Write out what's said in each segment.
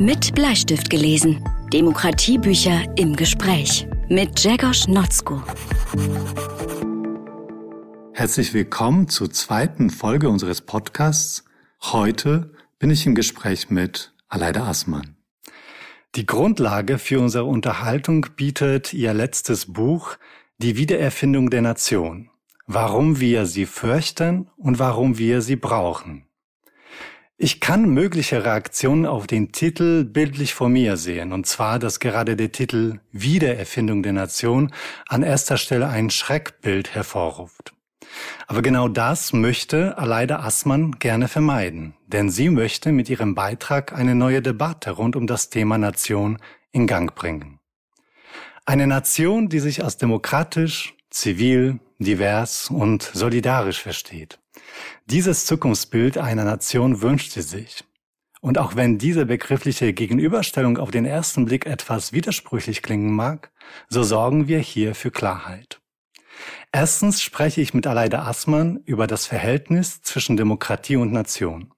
Mit Bleistift gelesen. Demokratiebücher im Gespräch. Mit Jegos Notzko. Herzlich willkommen zur zweiten Folge unseres Podcasts. Heute bin ich im Gespräch mit Aleida Assmann. Die Grundlage für unsere Unterhaltung bietet ihr letztes Buch Die Wiedererfindung der Nation. Warum wir sie fürchten und warum wir sie brauchen. Ich kann mögliche Reaktionen auf den Titel bildlich vor mir sehen, und zwar, dass gerade der Titel Wiedererfindung der Nation an erster Stelle ein Schreckbild hervorruft. Aber genau das möchte Aleida Assmann gerne vermeiden, denn sie möchte mit ihrem Beitrag eine neue Debatte rund um das Thema Nation in Gang bringen. Eine Nation, die sich als demokratisch, zivil, divers und solidarisch versteht. Dieses Zukunftsbild einer Nation wünscht sie sich. Und auch wenn diese begriffliche Gegenüberstellung auf den ersten Blick etwas widersprüchlich klingen mag, so sorgen wir hier für Klarheit. Erstens spreche ich mit Aleida Assmann über das Verhältnis zwischen Demokratie und Nation.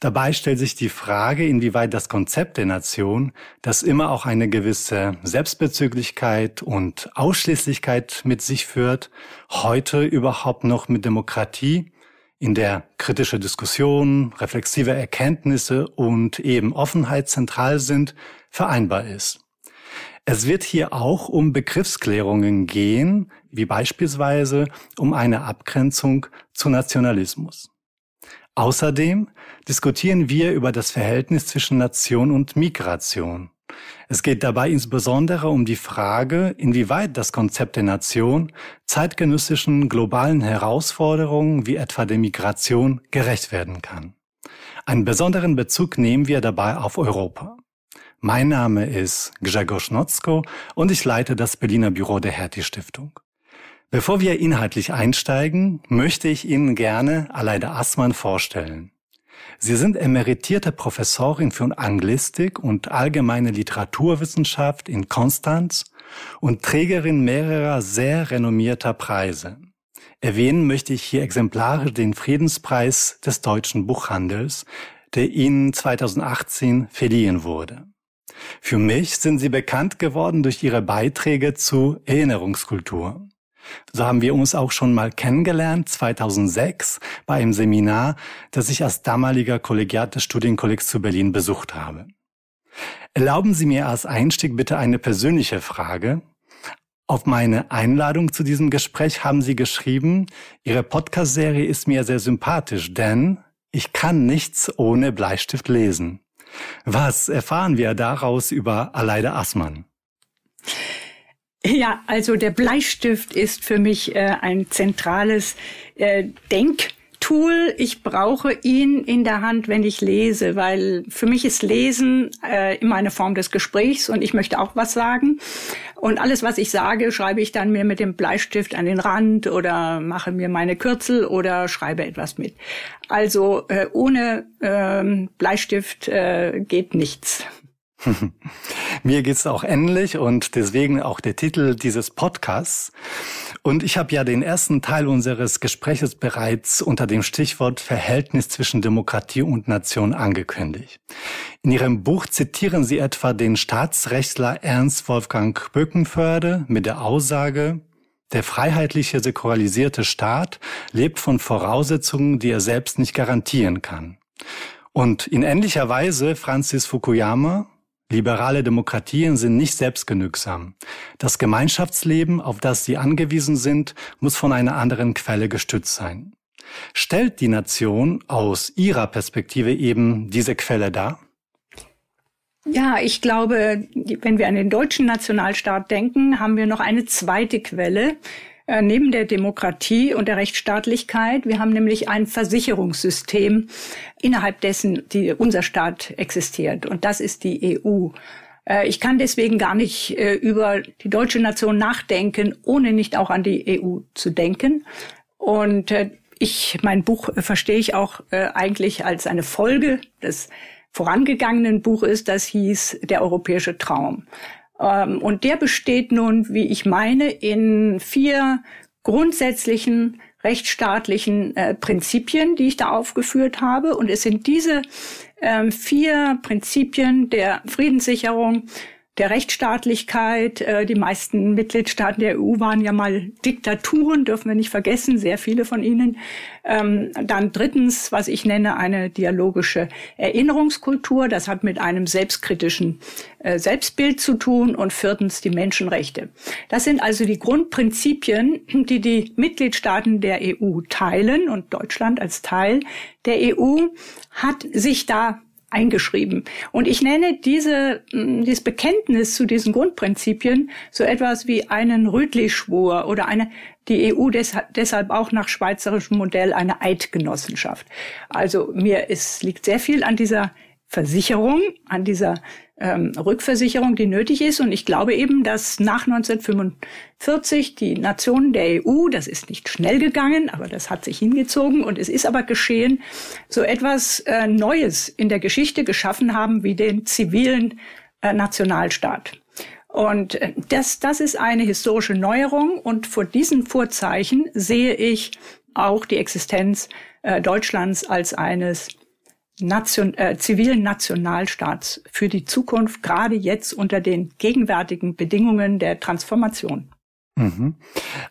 Dabei stellt sich die Frage, inwieweit das Konzept der Nation, das immer auch eine gewisse Selbstbezüglichkeit und Ausschließlichkeit mit sich führt, heute überhaupt noch mit Demokratie in der kritische Diskussion, reflexive Erkenntnisse und eben Offenheit zentral sind, vereinbar ist. Es wird hier auch um Begriffsklärungen gehen, wie beispielsweise um eine Abgrenzung zu Nationalismus. Außerdem diskutieren wir über das Verhältnis zwischen Nation und Migration. Es geht dabei insbesondere um die Frage, inwieweit das Konzept der Nation zeitgenössischen globalen Herausforderungen wie etwa der Migration gerecht werden kann. Einen besonderen Bezug nehmen wir dabei auf Europa. Mein Name ist Grzegorz Notzko und ich leite das Berliner Büro der Hertie Stiftung. Bevor wir inhaltlich einsteigen, möchte ich Ihnen gerne Aleida Assmann vorstellen. Sie sind emeritierte Professorin für Anglistik und allgemeine Literaturwissenschaft in Konstanz und Trägerin mehrerer sehr renommierter Preise. Erwähnen möchte ich hier exemplarisch den Friedenspreis des deutschen Buchhandels, der Ihnen 2018 verliehen wurde. Für mich sind Sie bekannt geworden durch Ihre Beiträge zu Erinnerungskultur. So haben wir uns auch schon mal kennengelernt, 2006, bei einem Seminar, das ich als damaliger Kollegiat des Studienkollegs zu Berlin besucht habe. Erlauben Sie mir als Einstieg bitte eine persönliche Frage. Auf meine Einladung zu diesem Gespräch haben Sie geschrieben, Ihre Podcast-Serie ist mir sehr sympathisch, denn ich kann nichts ohne Bleistift lesen. Was erfahren wir daraus über Aleida Assmann? Ja, also der Bleistift ist für mich äh, ein zentrales äh, Denktool. Ich brauche ihn in der Hand, wenn ich lese, weil für mich ist Lesen äh, immer eine Form des Gesprächs und ich möchte auch was sagen. Und alles, was ich sage, schreibe ich dann mir mit dem Bleistift an den Rand oder mache mir meine Kürzel oder schreibe etwas mit. Also äh, ohne ähm, Bleistift äh, geht nichts. Mir geht's auch ähnlich und deswegen auch der Titel dieses Podcasts. Und ich habe ja den ersten Teil unseres Gespräches bereits unter dem Stichwort Verhältnis zwischen Demokratie und Nation angekündigt. In Ihrem Buch zitieren Sie etwa den Staatsrechtler Ernst Wolfgang Böckenförde mit der Aussage, der freiheitliche säkularisierte Staat lebt von Voraussetzungen, die er selbst nicht garantieren kann. Und in ähnlicher Weise Francis Fukuyama, Liberale Demokratien sind nicht selbstgenügsam. Das Gemeinschaftsleben, auf das sie angewiesen sind, muss von einer anderen Quelle gestützt sein. Stellt die Nation aus ihrer Perspektive eben diese Quelle dar? Ja, ich glaube, wenn wir an den deutschen Nationalstaat denken, haben wir noch eine zweite Quelle, neben der Demokratie und der Rechtsstaatlichkeit. Wir haben nämlich ein Versicherungssystem, innerhalb dessen die, unser Staat existiert. Und das ist die EU. Äh, ich kann deswegen gar nicht äh, über die deutsche Nation nachdenken, ohne nicht auch an die EU zu denken. Und äh, ich, mein Buch äh, verstehe ich auch äh, eigentlich als eine Folge des vorangegangenen Buches, das hieß Der europäische Traum. Ähm, und der besteht nun, wie ich meine, in vier grundsätzlichen rechtsstaatlichen äh, Prinzipien, die ich da aufgeführt habe. Und es sind diese ähm, vier Prinzipien der Friedenssicherung, der Rechtsstaatlichkeit. Äh, die meisten Mitgliedstaaten der EU waren ja mal Diktaturen, dürfen wir nicht vergessen, sehr viele von ihnen. Ähm, dann drittens, was ich nenne, eine dialogische Erinnerungskultur. Das hat mit einem selbstkritischen äh, Selbstbild zu tun. Und viertens die Menschenrechte. Das sind also die Grundprinzipien, die die Mitgliedstaaten der EU teilen und Deutschland als Teil der EU hat sich da eingeschrieben. Und ich nenne diese, mm, dieses Bekenntnis zu diesen Grundprinzipien so etwas wie einen Rütli-Schwur oder eine, die EU deshalb, auch nach schweizerischem Modell eine Eidgenossenschaft. Also mir ist, liegt sehr viel an dieser Versicherung, an dieser ähm, Rückversicherung, die nötig ist. Und ich glaube eben, dass nach 1945 die Nationen der EU, das ist nicht schnell gegangen, aber das hat sich hingezogen und es ist aber geschehen, so etwas äh, Neues in der Geschichte geschaffen haben wie den zivilen äh, Nationalstaat. Und äh, das, das ist eine historische Neuerung und vor diesen Vorzeichen sehe ich auch die Existenz äh, Deutschlands als eines Nation, äh, zivilen Nationalstaats für die Zukunft, gerade jetzt unter den gegenwärtigen Bedingungen der Transformation. Mhm.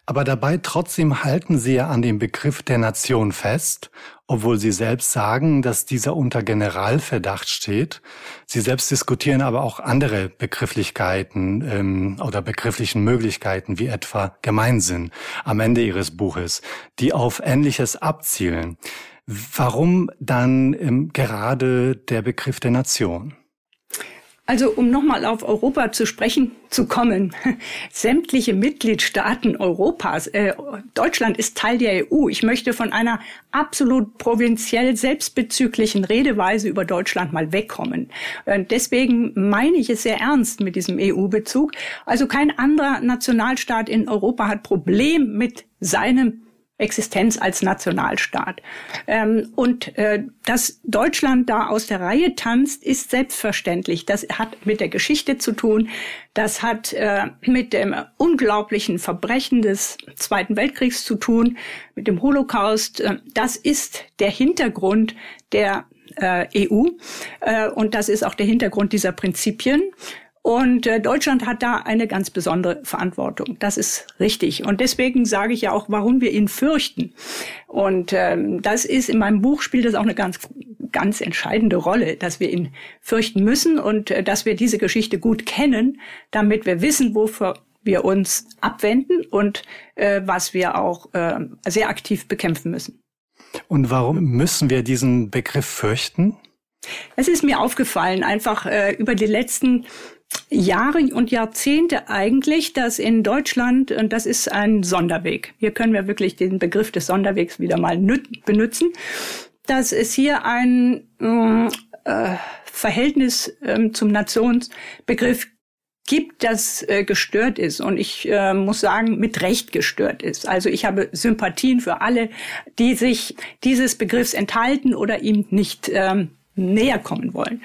Aber dabei trotzdem halten Sie ja an dem Begriff der Nation fest, obwohl Sie selbst sagen, dass dieser unter Generalverdacht steht. Sie selbst diskutieren aber auch andere Begrifflichkeiten ähm, oder begrifflichen Möglichkeiten, wie etwa Gemeinsinn am Ende Ihres Buches, die auf Ähnliches abzielen. Warum dann ähm, gerade der Begriff der Nation? Also um nochmal auf Europa zu sprechen zu kommen, sämtliche Mitgliedstaaten Europas, äh, Deutschland ist Teil der EU. Ich möchte von einer absolut provinziell selbstbezüglichen Redeweise über Deutschland mal wegkommen. Äh, deswegen meine ich es sehr ernst mit diesem EU-Bezug. Also kein anderer Nationalstaat in Europa hat Problem mit seinem Existenz als Nationalstaat. Ähm, und äh, dass Deutschland da aus der Reihe tanzt, ist selbstverständlich. Das hat mit der Geschichte zu tun. Das hat äh, mit dem unglaublichen Verbrechen des Zweiten Weltkriegs zu tun, mit dem Holocaust. Äh, das ist der Hintergrund der äh, EU. Äh, und das ist auch der Hintergrund dieser Prinzipien. Und äh, Deutschland hat da eine ganz besondere Verantwortung. Das ist richtig. Und deswegen sage ich ja auch, warum wir ihn fürchten. Und ähm, das ist in meinem Buch spielt das auch eine ganz ganz entscheidende Rolle, dass wir ihn fürchten müssen und äh, dass wir diese Geschichte gut kennen, damit wir wissen, wofür wir uns abwenden und äh, was wir auch äh, sehr aktiv bekämpfen müssen. Und warum müssen wir diesen Begriff fürchten? Es ist mir aufgefallen, einfach äh, über die letzten Jahre und Jahrzehnte eigentlich, dass in Deutschland, und das ist ein Sonderweg, hier können wir wirklich den Begriff des Sonderwegs wieder mal benutzen, dass es hier ein äh, Verhältnis äh, zum Nationsbegriff gibt, das äh, gestört ist und ich äh, muss sagen, mit Recht gestört ist. Also ich habe Sympathien für alle, die sich dieses Begriffs enthalten oder ihm nicht ähm, näher kommen wollen.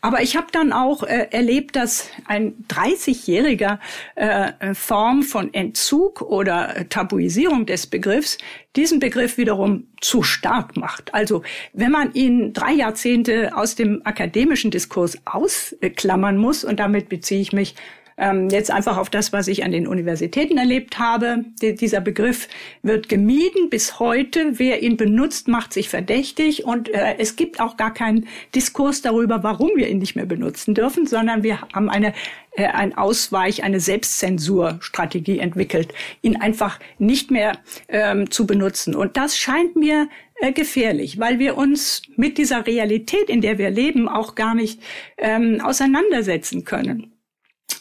Aber ich habe dann auch äh, erlebt, dass ein 30-jähriger äh, Form von Entzug oder äh, Tabuisierung des Begriffs diesen Begriff wiederum zu stark macht. Also wenn man ihn drei Jahrzehnte aus dem akademischen Diskurs ausklammern muss, und damit beziehe ich mich ähm, jetzt einfach auf das, was ich an den Universitäten erlebt habe. Die, dieser Begriff wird gemieden bis heute. Wer ihn benutzt, macht sich verdächtig und äh, es gibt auch gar keinen Diskurs darüber, warum wir ihn nicht mehr benutzen dürfen, sondern wir haben eine äh, ein Ausweich, eine Selbstzensurstrategie entwickelt, ihn einfach nicht mehr ähm, zu benutzen. Und das scheint mir äh, gefährlich, weil wir uns mit dieser Realität, in der wir leben, auch gar nicht ähm, auseinandersetzen können.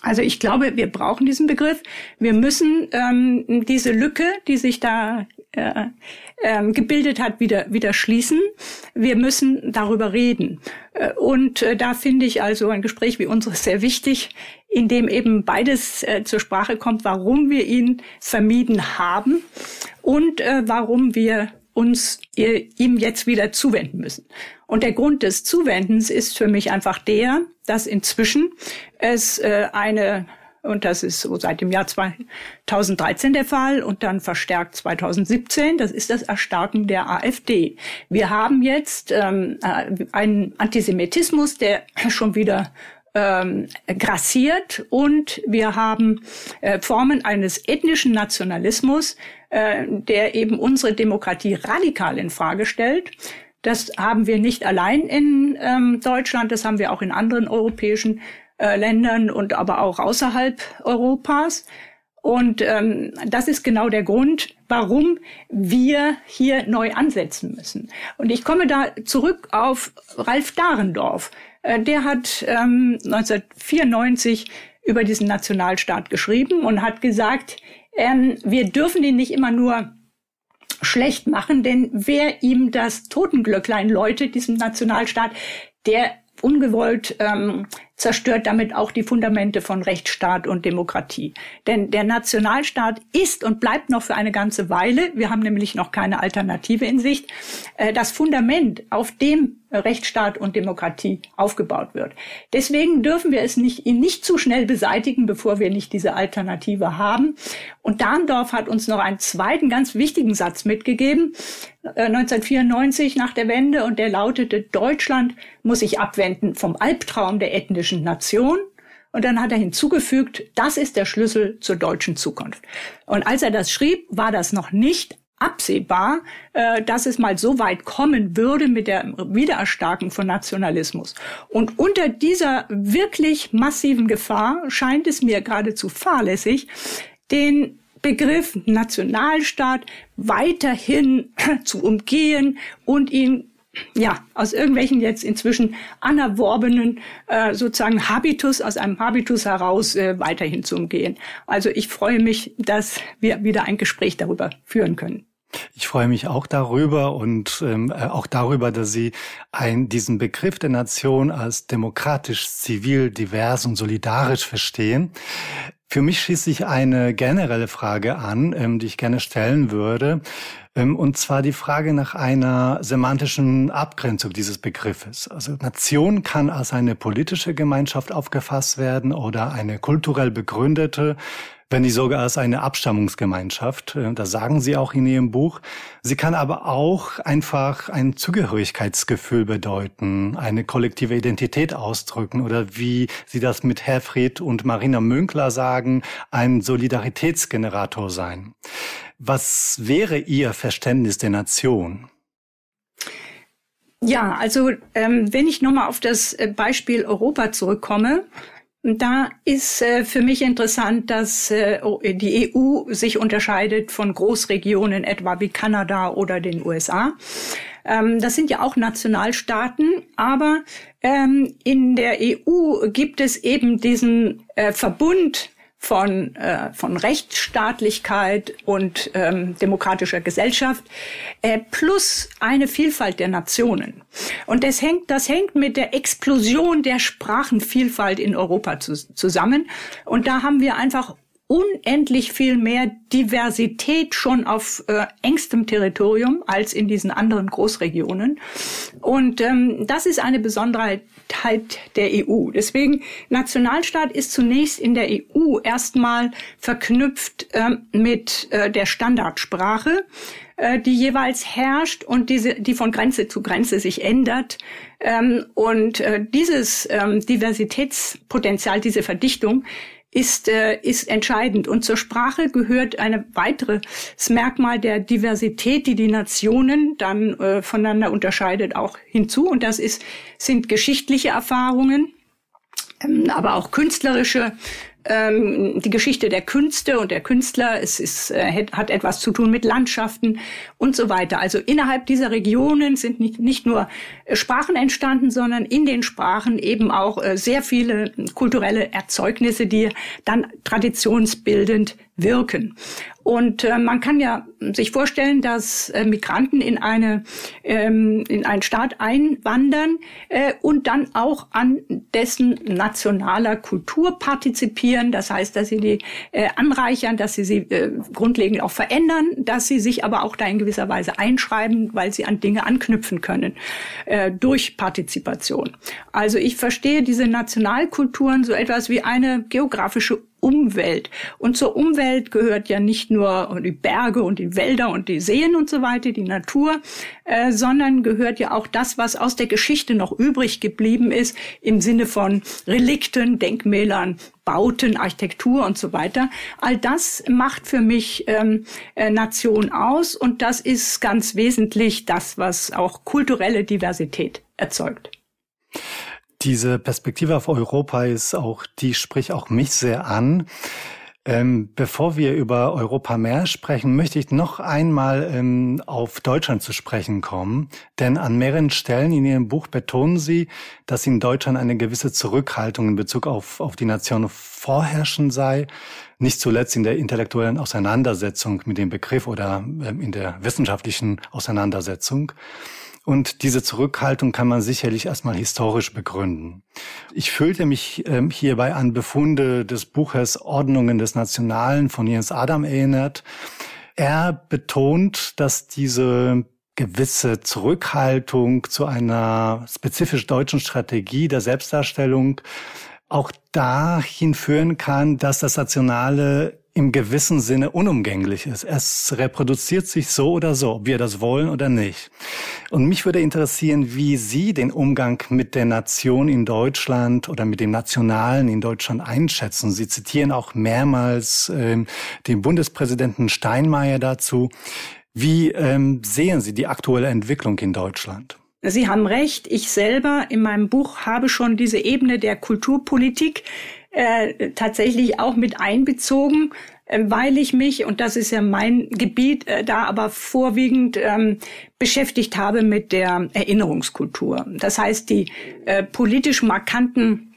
Also ich glaube, wir brauchen diesen Begriff. Wir müssen ähm, diese Lücke, die sich da äh, ähm, gebildet hat, wieder, wieder schließen. Wir müssen darüber reden. Äh, und äh, da finde ich also ein Gespräch wie unseres sehr wichtig, in dem eben beides äh, zur Sprache kommt, warum wir ihn vermieden haben und äh, warum wir uns ihm jetzt wieder zuwenden müssen. Und der Grund des Zuwendens ist für mich einfach der, dass inzwischen es äh, eine Und das ist so seit dem Jahr 2013 der Fall und dann verstärkt 2017. Das ist das Erstarken der AfD. Wir haben jetzt ähm, äh, einen Antisemitismus, der schon wieder ähm, grassiert und wir haben äh, Formen eines ethnischen Nationalismus, äh, der eben unsere Demokratie radikal in Frage stellt. Das haben wir nicht allein in ähm, Deutschland, das haben wir auch in anderen europäischen äh, Ländern und aber auch außerhalb Europas. Und ähm, das ist genau der Grund, warum wir hier neu ansetzen müssen. Und ich komme da zurück auf Ralf Dahrendorf. Äh, der hat ähm, 1994 über diesen Nationalstaat geschrieben und hat gesagt, ähm, wir dürfen ihn nicht immer nur schlecht machen, denn wer ihm das Totenglöcklein läutet, diesem Nationalstaat, der ungewollt ähm, zerstört damit auch die Fundamente von Rechtsstaat und Demokratie. Denn der Nationalstaat ist und bleibt noch für eine ganze Weile, wir haben nämlich noch keine Alternative in Sicht, äh, das Fundament, auf dem Rechtsstaat und Demokratie aufgebaut wird. Deswegen dürfen wir es nicht, ihn nicht zu schnell beseitigen, bevor wir nicht diese Alternative haben. Und Dahndorf hat uns noch einen zweiten ganz wichtigen Satz mitgegeben, 1994 äh, nach der Wende, und der lautete, Deutschland muss sich abwenden vom Albtraum der ethnischen Nation und dann hat er hinzugefügt, das ist der Schlüssel zur deutschen Zukunft. Und als er das schrieb, war das noch nicht absehbar, äh, dass es mal so weit kommen würde mit der Wiedererstarken von Nationalismus. Und unter dieser wirklich massiven Gefahr scheint es mir geradezu fahrlässig, den Begriff Nationalstaat weiterhin zu umgehen und ihn ja, aus irgendwelchen jetzt inzwischen anerworbenen äh, sozusagen Habitus, aus einem Habitus heraus äh, weiterhin zu umgehen. Also ich freue mich, dass wir wieder ein Gespräch darüber führen können. Ich freue mich auch darüber und ähm, äh, auch darüber, dass Sie ein, diesen Begriff der Nation als demokratisch, zivil, divers und solidarisch verstehen. Für mich schließt sich eine generelle Frage an, ähm, die ich gerne stellen würde. Ähm, und zwar die Frage nach einer semantischen Abgrenzung dieses Begriffes. Also Nation kann als eine politische Gemeinschaft aufgefasst werden oder eine kulturell begründete wenn nicht sogar als eine Abstammungsgemeinschaft. Äh, das sagen Sie auch in Ihrem Buch. Sie kann aber auch einfach ein Zugehörigkeitsgefühl bedeuten, eine kollektive Identität ausdrücken oder wie Sie das mit Herfried und Marina Münkler sagen, ein Solidaritätsgenerator sein. Was wäre Ihr Verständnis der Nation? Ja, also ähm, wenn ich nochmal auf das äh, Beispiel Europa zurückkomme, da ist äh, für mich interessant, dass äh, die EU sich unterscheidet von Großregionen etwa wie Kanada oder den USA. Ähm, das sind ja auch Nationalstaaten, aber ähm, in der EU gibt es eben diesen äh, Verbund von, äh, von Rechtsstaatlichkeit und ähm, demokratischer Gesellschaft äh, plus eine Vielfalt der Nationen. Und das hängt, das hängt mit der Explosion der Sprachenvielfalt in Europa zu, zusammen. Und da haben wir einfach unendlich viel mehr Diversität schon auf äh, engstem Territorium als in diesen anderen Großregionen. Und ähm, das ist eine Besonderheit der EU. Deswegen Nationalstaat ist zunächst in der EU erstmal verknüpft ähm, mit äh, der Standardsprache äh, die jeweils herrscht und diese, die von Grenze zu Grenze sich ändert. Ähm, und äh, dieses ähm, Diversitätspotenzial, diese Verdichtung, ist, äh, ist entscheidend. Und zur Sprache gehört ein weiteres Merkmal der Diversität, die die Nationen dann äh, voneinander unterscheidet, auch hinzu. Und das ist, sind geschichtliche Erfahrungen, ähm, aber auch künstlerische ähm, die Geschichte der Künste und der Künstler. Es ist, äh, hat etwas zu tun mit Landschaften und so weiter. Also innerhalb dieser Regionen sind nicht, nicht nur äh, Sprachen entstanden, sondern in den Sprachen eben auch äh, sehr viele kulturelle Erzeugnisse, die dann traditionsbildend wirken. Und äh, man kann ja sich vorstellen, dass äh, Migranten in eine ähm, in einen Staat einwandern äh, und dann auch an dessen nationaler Kultur partizipieren. Das heißt, dass sie die äh, anreichern, dass sie sie äh, grundlegend auch verändern, dass sie sich aber auch da in gewisser Weise einschreiben, weil sie an Dinge anknüpfen können äh, durch Partizipation. Also ich verstehe diese Nationalkulturen so etwas wie eine geografische Umwelt. Und zur Umwelt gehört ja nicht nur die Berge und die Wälder und die Seen und so weiter, die Natur, äh, sondern gehört ja auch das, was aus der Geschichte noch übrig geblieben ist, im Sinne von Relikten, Denkmälern, Bauten, Architektur und so weiter. All das macht für mich ähm, äh, Nation aus und das ist ganz wesentlich das, was auch kulturelle Diversität erzeugt. Diese Perspektive auf Europa ist auch, die spricht auch mich sehr an. Ähm, bevor wir über Europa mehr sprechen, möchte ich noch einmal ähm, auf Deutschland zu sprechen kommen. Denn an mehreren Stellen in Ihrem Buch betonen Sie, dass in Deutschland eine gewisse Zurückhaltung in Bezug auf, auf die Nation vorherrschen sei. Nicht zuletzt in der intellektuellen Auseinandersetzung mit dem Begriff oder ähm, in der wissenschaftlichen Auseinandersetzung. Und diese Zurückhaltung kann man sicherlich erstmal historisch begründen. Ich fühlte mich ähm, hierbei an Befunde des Buches Ordnungen des Nationalen von Jens Adam erinnert. Er betont, dass diese gewisse Zurückhaltung zu einer spezifisch deutschen Strategie der Selbstdarstellung auch dahin führen kann, dass das Nationale im gewissen Sinne unumgänglich ist. Es reproduziert sich so oder so, ob wir das wollen oder nicht. Und mich würde interessieren, wie Sie den Umgang mit der Nation in Deutschland oder mit dem Nationalen in Deutschland einschätzen. Sie zitieren auch mehrmals äh, den Bundespräsidenten Steinmeier dazu. Wie ähm, sehen Sie die aktuelle Entwicklung in Deutschland? Sie haben recht. Ich selber in meinem Buch habe schon diese Ebene der Kulturpolitik äh, tatsächlich auch mit einbezogen, äh, weil ich mich, und das ist ja mein Gebiet, äh, da aber vorwiegend ähm, beschäftigt habe mit der Erinnerungskultur. Das heißt, die äh, politisch markanten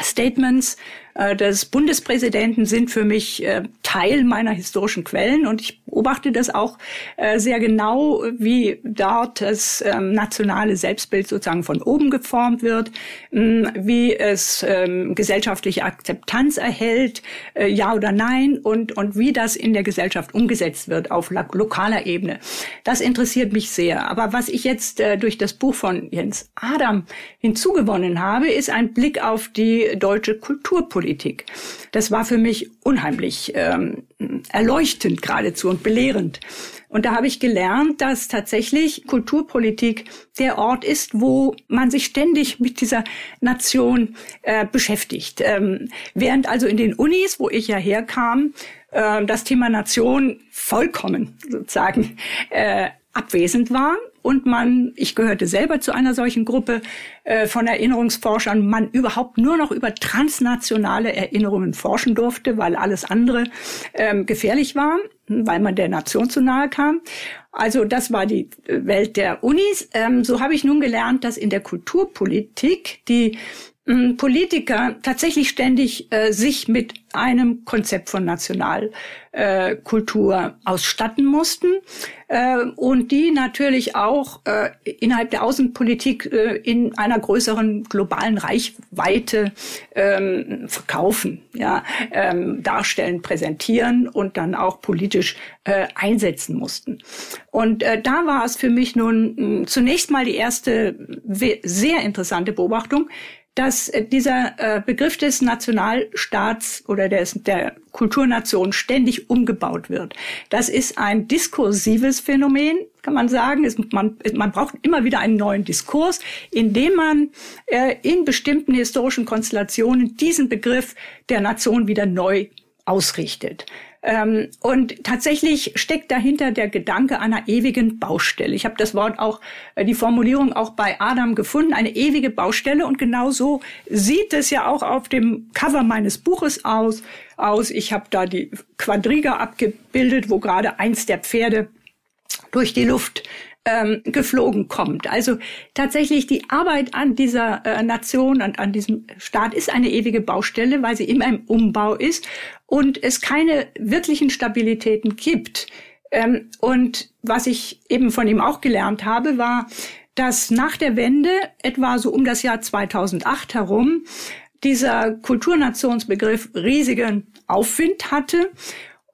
Statements des Bundespräsidenten sind für mich äh, Teil meiner historischen Quellen und ich beobachte das auch äh, sehr genau, wie dort das ähm, nationale Selbstbild sozusagen von oben geformt wird, wie es ähm, gesellschaftliche Akzeptanz erhält, ja oder nein und, und wie das in der Gesellschaft umgesetzt wird auf lokaler Ebene. Das interessiert mich sehr. Aber was ich jetzt durch das Buch von Jens Adam hinzugewonnen habe, ist ein Blick auf die deutsche Kulturpolitik. Politik. Das war für mich unheimlich ähm, erleuchtend geradezu und belehrend. Und da habe ich gelernt, dass tatsächlich Kulturpolitik der Ort ist, wo man sich ständig mit dieser Nation äh, beschäftigt. Ähm, während also in den Unis, wo ich ja herkam, äh, das Thema Nation vollkommen sozusagen äh, abwesend war und man, ich gehörte selber zu einer solchen Gruppe äh, von Erinnerungsforschern, man überhaupt nur noch über transnationale Erinnerungen forschen durfte, weil alles andere ähm, gefährlich war, weil man der Nation zu nahe kam. Also das war die Welt der Unis. Ähm, so habe ich nun gelernt, dass in der Kulturpolitik die Politiker tatsächlich ständig äh, sich mit einem Konzept von Nationalkultur äh, ausstatten mussten äh, und die natürlich auch äh, innerhalb der Außenpolitik äh, in einer größeren globalen Reichweite ähm, verkaufen, ja, ähm, darstellen, präsentieren und dann auch politisch äh, einsetzen mussten. Und da war es für mich nun mh, zunächst mal die erste sehr interessante Beobachtung, dass äh, dieser äh, Begriff des Nationalstaats oder des, der Kulturnation ständig umgebaut wird. Das ist ein diskursives Phänomen, kann man sagen. Es, man, man braucht immer wieder einen neuen Diskurs, in dem man äh, in bestimmten historischen Konstellationen diesen Begriff der Nation wieder neu ausrichtet. Ähm, und tatsächlich steckt dahinter der Gedanke einer ewigen Baustelle. Ich habe das Wort auch, äh, die Formulierung auch bei Adam gefunden, eine ewige Baustelle. Und genau so sieht es ja auch auf dem Cover meines Buches aus. aus. Ich habe da die Quadriga abgebildet, wo gerade eins der Pferde durch die Luft ähm, geflogen kommt. Also tatsächlich die Arbeit an dieser äh, Nation und an diesem Staat ist eine ewige Baustelle, weil sie immer im Umbau ist und es keine wirklichen Stabilitäten gibt. Ähm, und was ich eben von ihm auch gelernt habe, war, dass nach der Wende, etwa so um das Jahr 2008 herum, dieser Kulturnationsbegriff riesigen Aufwind hatte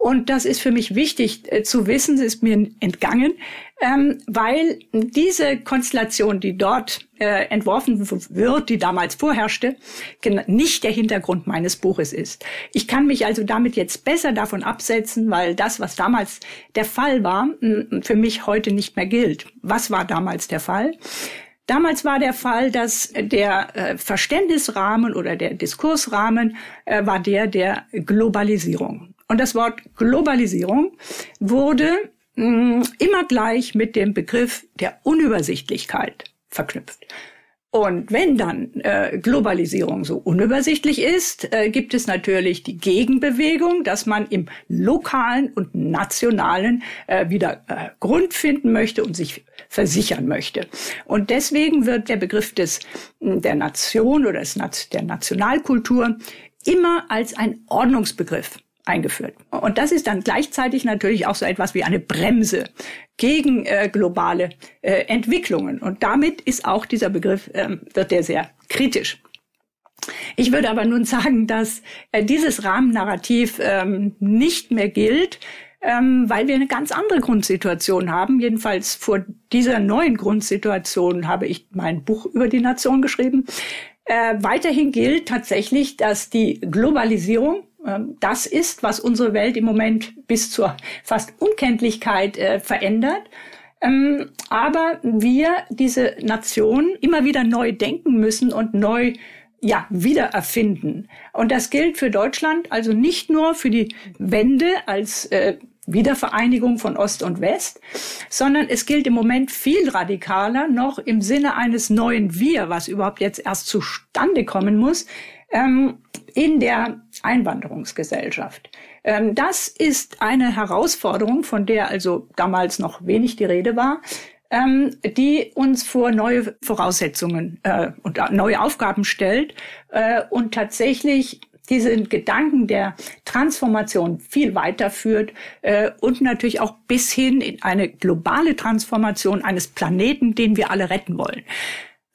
Und das ist für mich wichtig äh, zu wissen, es ist mir entgangen, ähm, weil diese Konstellation, die dort äh, entworfen wird, die damals vorherrschte, nicht der Hintergrund meines Buches ist. Ich kann mich also damit jetzt besser davon absetzen, weil das, was damals der Fall war, für mich heute nicht mehr gilt. Was war damals der Fall? Damals war der Fall, dass der äh, Verständnisrahmen oder der Diskursrahmen äh, war der der Globalisierung. Und das Wort Globalisierung wurde mh, immer gleich mit dem Begriff der Unübersichtlichkeit verknüpft. Und wenn dann äh, Globalisierung so unübersichtlich ist, äh, gibt es natürlich die Gegenbewegung, dass man im lokalen und nationalen äh, wieder äh, Grund finden möchte und sich versichern möchte. Und deswegen wird der Begriff des der Nation oder des, der Nationalkultur immer als ein Ordnungsbegriff eingeführt. Und das ist dann gleichzeitig natürlich auch so etwas wie eine Bremse gegen äh, globale äh, Entwicklungen. Und damit ist auch dieser Begriff, äh, wird der sehr kritisch. Ich würde aber nun sagen, dass äh, dieses Rahmennarrativ ähm, nicht mehr gilt, ähm, weil wir eine ganz andere Grundsituation haben. Jedenfalls vor dieser neuen Grundsituation habe ich mein Buch über die Nation geschrieben. Äh, weiterhin gilt tatsächlich, dass die Globalisierung ähm, das ist, was unsere Welt im Moment bis zur fast Unkenntlichkeit äh, verändert. Ähm, aber wir, diese Nation, immer wieder neu denken müssen und neu ja, wiedererfinden. Und das gilt für Deutschland, also nicht nur für die Wende als äh, Wiedervereinigung von Ost und West, sondern es gilt im Moment viel radikaler noch im Sinne eines neuen Wir, was überhaupt jetzt erst zustande kommen muss, ähm, in der Einwanderungsgesellschaft. Ähm, das ist eine Herausforderung, von der also damals noch wenig die Rede war, ähm, die uns vor neue Voraussetzungen äh, und neue Aufgaben stellt äh, und tatsächlich diesen Gedanken der Transformation viel weiterführt äh, und natürlich auch bis hin in eine globale Transformation eines Planeten, den wir alle retten wollen.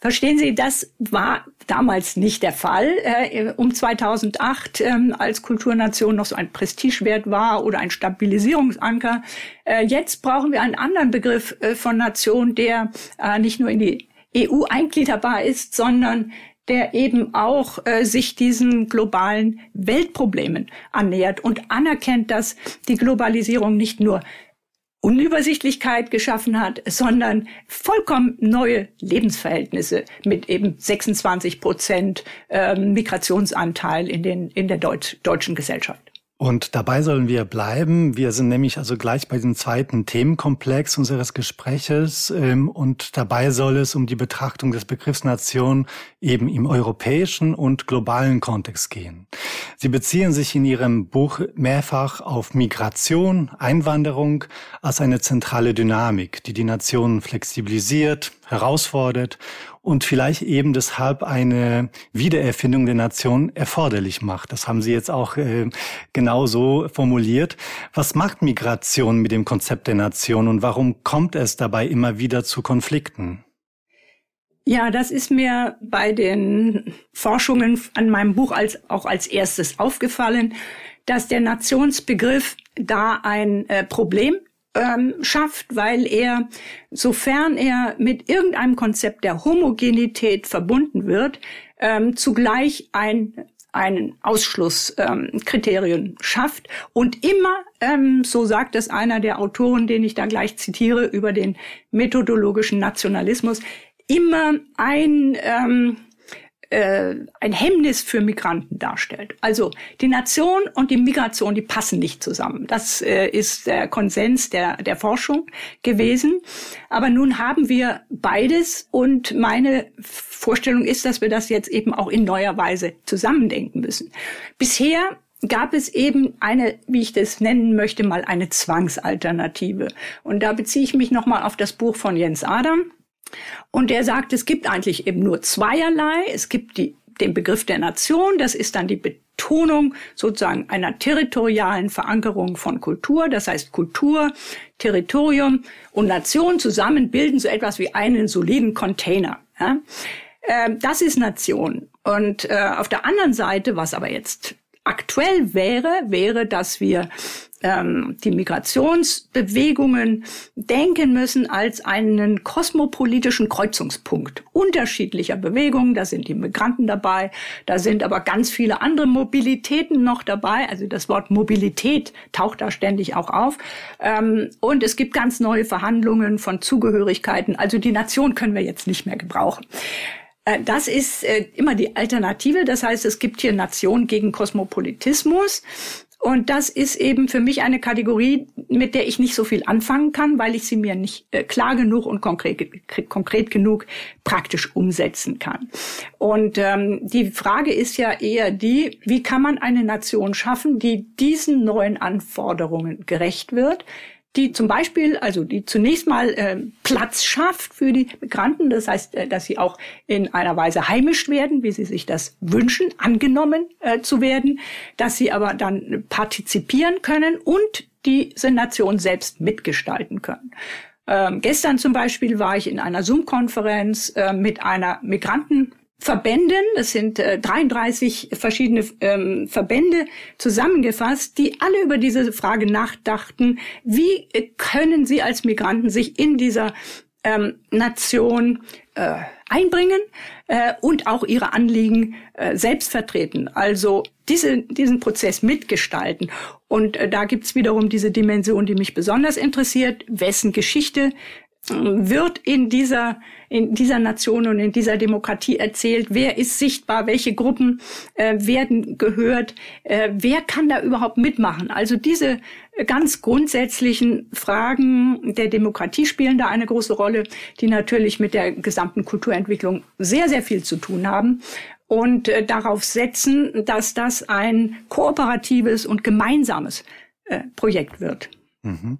Verstehen Sie, das war damals nicht der Fall. Äh, um 2008, ähm, als Kulturnation noch so ein Prestigewert war oder ein Stabilisierungsanker. Äh, jetzt brauchen wir einen anderen Begriff äh, von Nation, der nicht nur in die EU eingliederbar ist, sondern der eben auch äh, sich diesen globalen Weltproblemen annähert und anerkennt, dass die Globalisierung nicht nur Unübersichtlichkeit geschaffen hat, sondern vollkommen neue Lebensverhältnisse mit eben 26 Prozent ähm, Migrationsanteil in, den, in der Deutsch, deutschen Gesellschaft. Und dabei sollen wir bleiben. Wir sind nämlich also gleich bei dem zweiten Themenkomplex unseres Gespräches. Ähm, und dabei soll es um die Betrachtung des Begriffs Nation eben im europäischen und globalen Kontext gehen. Sie beziehen sich in Ihrem Buch mehrfach auf Migration, Einwanderung als eine zentrale Dynamik, die die Nation flexibilisiert, herausfordert und vielleicht eben deshalb eine Wiedererfindung der Nation erforderlich macht. Das haben Sie jetzt auch äh, genau so formuliert. Was macht Migration mit dem Konzept der Nation und warum kommt es dabei immer wieder zu Konflikten? Ja, das ist mir bei den Forschungen an meinem Buch als, auch als erstes aufgefallen, dass der Nationsbegriff da ein äh, Problem ähm, schafft, weil er, sofern er mit irgendeinem Konzept der Homogenität verbunden wird, ähm, zugleich ein einen Ausschlusskriterium ähm, schafft. Und immer, ähm, so sagt es einer der Autoren, den ich da gleich zitiere, über den methodologischen Nationalismus, immer ein ähm, äh, ein Hemmnis für Migranten darstellt. Also die Nation und die Migration, die passen nicht zusammen. Das äh, ist der Konsens der, der Forschung gewesen. Aber nun haben wir beides und meine Vorstellung ist, dass wir das jetzt eben auch in neuer Weise zusammendenken müssen. Bisher gab es eben eine, wie ich das nennen möchte, mal eine Zwangsalternative. Und da beziehe ich mich nochmal auf das Buch von Jens Adam. Und er sagt, es gibt eigentlich eben nur zweierlei. Es gibt die, den Begriff der Nation, das ist dann die Betonung sozusagen einer territorialen Verankerung von Kultur. Das heißt, Kultur, Territorium und Nation zusammen bilden so etwas wie einen soliden Container. Ja? Äh, das ist Nation. Und äh, auf der anderen Seite, was aber jetzt aktuell wäre, wäre, dass wir ähm, die Migrationsbewegungen denken müssen als einen kosmopolitischen Kreuzungspunkt unterschiedlicher Bewegungen. Da sind die Migranten dabei, da sind aber ganz viele andere Mobilitäten noch dabei. Also das Wort Mobilität taucht da ständig auch auf. Ähm, und es gibt ganz neue Verhandlungen von Zugehörigkeiten. Also die Nation können wir jetzt nicht mehr gebrauchen. Äh, das ist äh, immer die Alternative. Das heißt, es gibt hier Nation gegen Kosmopolitismus. Und das ist eben für mich eine Kategorie, mit der ich nicht so viel anfangen kann, weil ich sie mir nicht äh, klar genug und konkret, konkret genug praktisch umsetzen kann. Und ähm, die Frage ist ja eher die, wie kann man eine Nation schaffen, die diesen neuen Anforderungen gerecht wird, die zum Beispiel, also die zunächst mal äh, Platz schafft für die Migranten, das heißt, äh, dass sie auch in einer Weise heimisch werden, wie sie sich das wünschen, angenommen äh, zu werden, dass sie aber dann partizipieren können und diese Nation selbst mitgestalten können. Ähm, gestern zum Beispiel war ich in einer Zoom-Konferenz äh, mit einer Migranten Verbänden, es sind äh, 33 verschiedene ähm, Verbände zusammengefasst, die alle über diese Frage nachdachten, wie äh, können sie als Migranten sich in dieser ähm, Nation äh, einbringen äh, und auch ihre Anliegen äh, selbst vertreten. Also diese, diesen Prozess mitgestalten. Und äh, da gibt's wiederum diese Dimension, die mich besonders interessiert. Wessen Geschichte wird in dieser, in dieser Nation und in dieser Demokratie erzählt, wer ist sichtbar, welche Gruppen äh, werden gehört, äh, wer kann da überhaupt mitmachen. Also diese ganz grundsätzlichen Fragen der Demokratie spielen da eine große Rolle, die natürlich mit der gesamten Kulturentwicklung sehr, sehr viel zu tun haben und äh, darauf setzen, dass das ein kooperatives und gemeinsames äh, Projekt wird. Mhm.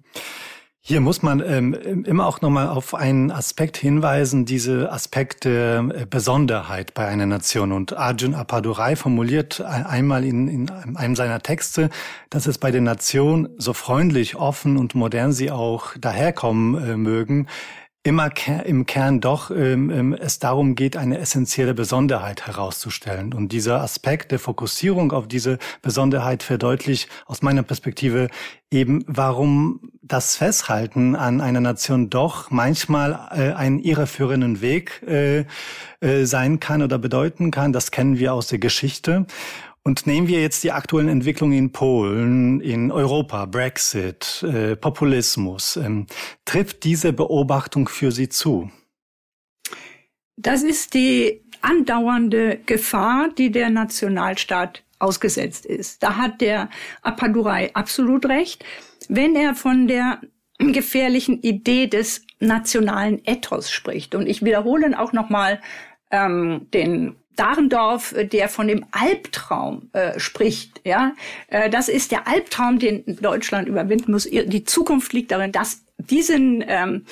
Hier muss man ähm, immer auch nochmal auf einen Aspekt hinweisen, diese Aspekte äh, Besonderheit bei einer Nation. Und Arjun Appadurai formuliert einmal in, in einem seiner Texte, dass es bei der Nation, so freundlich, offen und modern sie auch daherkommen äh, mögen, immer im Kern doch ähm, ähm, es darum geht, eine essentielle Besonderheit herauszustellen. Und dieser Aspekt der Fokussierung auf diese Besonderheit verdeutlicht aus meiner Perspektive eben, warum das Festhalten an einer Nation doch manchmal äh, einen irreführenden Weg äh, äh, sein kann oder bedeuten kann. Das kennen wir aus der Geschichte. Und nehmen wir jetzt die aktuellen Entwicklungen in Polen, in Europa, Brexit, äh, Populismus. Ähm, trifft diese Beobachtung für Sie zu? Das ist die andauernde Gefahr, die der Nationalstaat ausgesetzt ist. Da hat der Appadurai absolut recht. Wenn er von der gefährlichen Idee des nationalen Ethos spricht, und ich wiederhole auch nochmal ähm, den Dahrendorf, äh, der von dem Albtraum äh, spricht. Ja, äh, das ist der Albtraum, den Deutschland überwinden muss. Die Zukunft liegt darin, dass diesen ähm,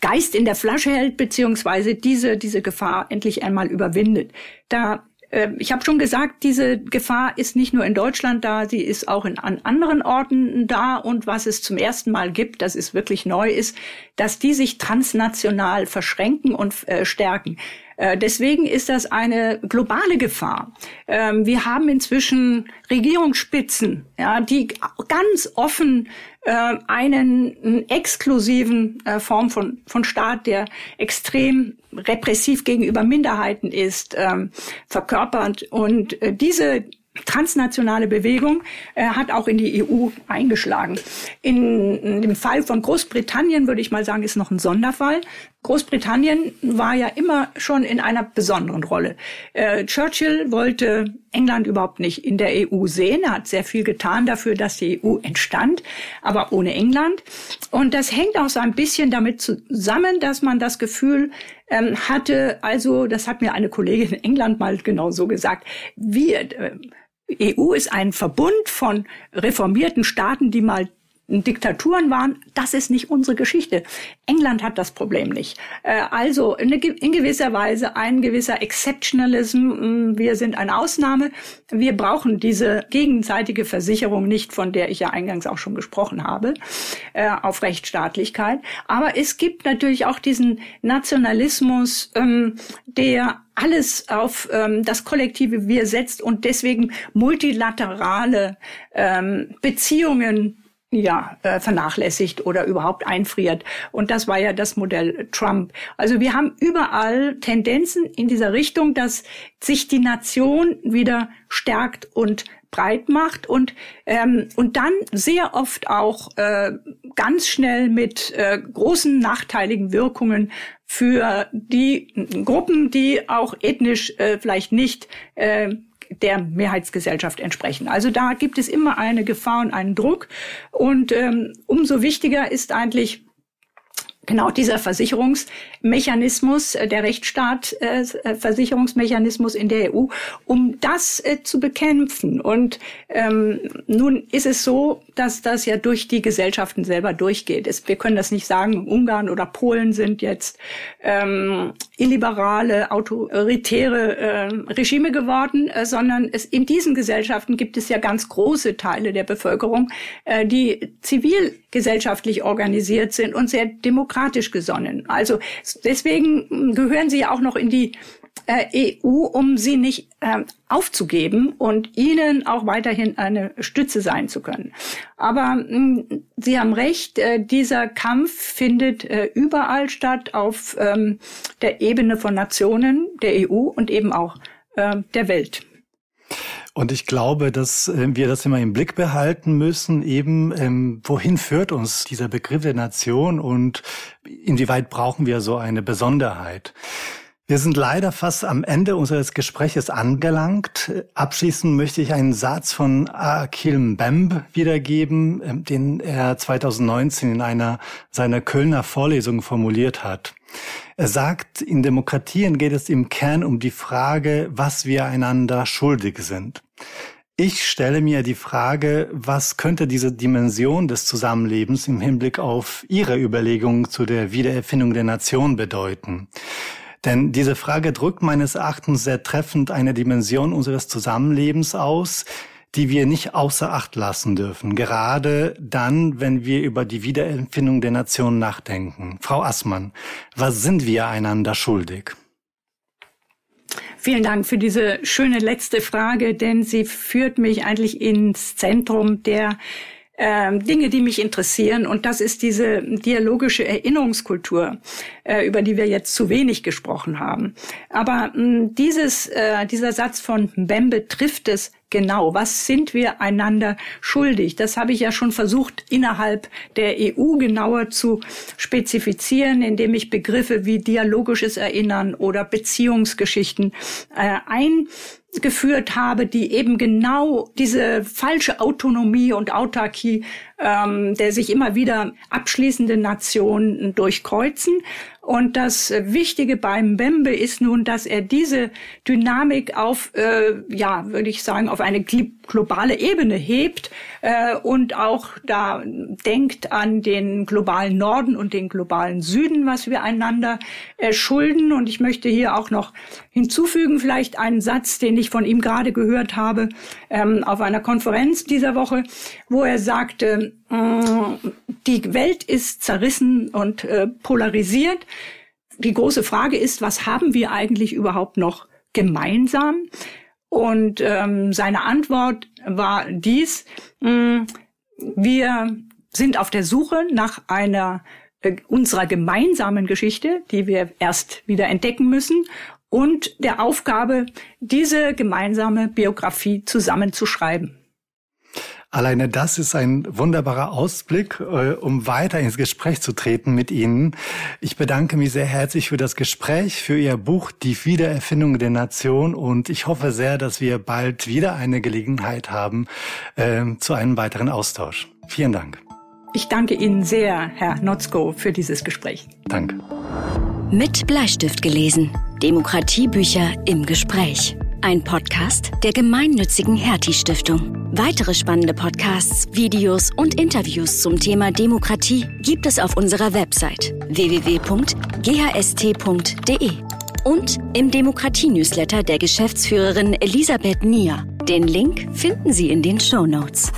Geist in der Flasche hält, beziehungsweise diese, diese Gefahr endlich einmal überwindet. Da äh, ich habe schon gesagt, diese Gefahr ist nicht nur in Deutschland da, sie ist auch in, an anderen Orten da. Und was es zum ersten Mal gibt, das ist wirklich neu, ist, dass die sich transnational verschränken und äh, stärken. Äh, deswegen ist das eine globale Gefahr. Ähm, wir haben inzwischen Regierungsspitzen, ja, die ganz offen äh, einen exklusiven äh, Form von, von Staat, der extrem repressiv gegenüber Minderheiten ist, ähm, verkörpert. Und diese transnationale Bewegung äh, hat auch in die EU eingeschlagen. In, in dem Fall von Großbritannien würde ich mal sagen, ist noch ein Sonderfall. Großbritannien war ja immer schon in einer besonderen Rolle. Äh, Churchill wollte England überhaupt nicht in der EU sehen. Er hat sehr viel getan dafür, dass die EU entstand, aber ohne England. Und das hängt auch so ein bisschen damit zusammen, dass man das Gefühl ähm, hatte, also das hat mir eine Kollegin in England mal genau so gesagt, wir, äh, EU ist ein Verbund von reformierten Staaten, die mal Diktaturen waren, das ist nicht unsere Geschichte. England hat das Problem nicht. Äh, also in gewisser Weise ein gewisser Exceptionalism. Mm, wir sind eine Ausnahme. Wir brauchen diese gegenseitige Versicherung nicht, von der ich ja eingangs auch schon gesprochen habe, äh, auf Rechtsstaatlichkeit. Aber es gibt natürlich auch diesen Nationalismus, ähm, der alles auf ähm, das kollektive Wir setzt und deswegen multilaterale ähm, Beziehungen ja, äh, vernachlässigt oder überhaupt einfriert. Und das war ja das Modell Trump. Also wir haben überall Tendenzen in dieser Richtung, dass sich die Nation wieder stärkt und breit macht und ähm, und dann sehr oft auch äh, ganz schnell mit äh, großen nachteiligen Wirkungen für die Gruppen, die auch ethnisch äh, vielleicht nicht äh, der Mehrheitsgesellschaft entsprechen. Also da gibt es immer eine Gefahr und einen Druck. Und ähm, umso wichtiger ist eigentlich genau dieser Versicherungsmechanismus, äh, der Rechtsstaat äh, in der EU, um das äh, zu bekämpfen. Und ähm, nun ist es so, dass das ja durch die Gesellschaften selber durchgeht. Es, wir können das nicht sagen, Ungarn oder Polen sind jetzt ähm, illiberale, autoritäre äh, Regime geworden, äh, sondern es, in diesen Gesellschaften gibt es ja ganz große Teile der Bevölkerung, äh, die zivilgesellschaftlich organisiert sind und sehr demokratisch gesonnen. Also deswegen gehören sie ja auch noch in die äh, EU, um sie nicht äh, aufzugeben und ihnen auch weiterhin eine Stütze sein zu können. Aber hm, Sie haben recht, äh, dieser Kampf findet äh, überall statt, auf ähm, der Ebene von Nationen, der EU und eben auch der Welt. Und ich glaube, dass äh, wir das immer im Blick behalten müssen, eben ähm, wohin führt uns dieser Begriff der Nation und inwieweit brauchen wir so eine Besonderheit. Wir sind leider fast am Ende unseres Gespräches angelangt. Abschließend möchte ich einen Satz von Akil Mbemb wiedergeben, ähm, den er 2019 in einer seiner Kölner Vorlesungen formuliert hat. Er sagt, in Demokratien geht es im Kern um die Frage, was wir einander schuldig sind. Ich stelle mir die Frage, was könnte diese Dimension des Zusammenlebens im Hinblick auf Ihre Überlegungen zu der Wiedererfindung der Nation bedeuten? Denn diese Frage drückt meines Erachtens sehr treffend eine Dimension unseres Zusammenlebens aus, die wir nicht außer Acht lassen dürfen, gerade dann, wenn wir über die Wiederempfindung der Nation nachdenken. Frau Assmann, was sind wir einander schuldig? Vielen Dank für diese schöne letzte Frage, denn sie führt mich eigentlich ins Zentrum der Dinge, die mich interessieren. Und das ist diese dialogische Erinnerungskultur, äh, über die wir jetzt zu wenig gesprochen haben. Aber mh, dieses, äh, dieser Satz von Mbembe trifft es genau. Was sind wir einander schuldig? Das habe ich ja schon versucht, innerhalb der EU genauer zu spezifizieren, indem ich Begriffe wie dialogisches Erinnern oder Beziehungsgeschichten äh, ein geführt habe, die eben genau diese falsche Autonomie und Autarkie ähm, der sich immer wieder abschließende Nationen durchkreuzen. Und das Wichtige beim Bembe ist nun, dass er diese Dynamik auf, äh, ja, würde ich sagen, auf eine globale Ebene hebt äh, und auch da denkt an den globalen Norden und den globalen Süden, was wir einander äh, schulden. Und ich möchte hier auch noch hinzufügen, vielleicht einen Satz, den ich von ihm gerade gehört habe ähm, auf einer Konferenz dieser Woche, wo er sagte, äh, die Welt ist zerrissen und äh, polarisiert. Die große Frage ist, was haben wir eigentlich überhaupt noch gemeinsam? Und ähm, seine Antwort war dies, mh, wir sind auf der Suche nach einer äh, unserer gemeinsamen Geschichte, die wir erst wieder entdecken müssen, und der Aufgabe, diese gemeinsame Biografie zusammenzuschreiben. Alleine das ist ein wunderbarer Ausblick, äh, um weiter ins Gespräch zu treten mit Ihnen. Ich bedanke mich sehr herzlich für das Gespräch, für Ihr Buch Die Wiedererfindung der Nation und ich hoffe sehr, dass wir bald wieder eine Gelegenheit haben äh, zu einem weiteren Austausch. Vielen Dank. Ich danke Ihnen sehr, Herr Notzko, für dieses Gespräch. Danke. Mit Bleistift gelesen. Demokratiebücher im Gespräch. Ein Podcast der gemeinnützigen Hertie Stiftung. Weitere spannende Podcasts, Videos und Interviews zum Thema Demokratie gibt es auf unserer Website www.ghst.de und im Demokratie-Newsletter der Geschäftsführerin Elisabeth Nier. Den Link finden Sie in den Show Notes.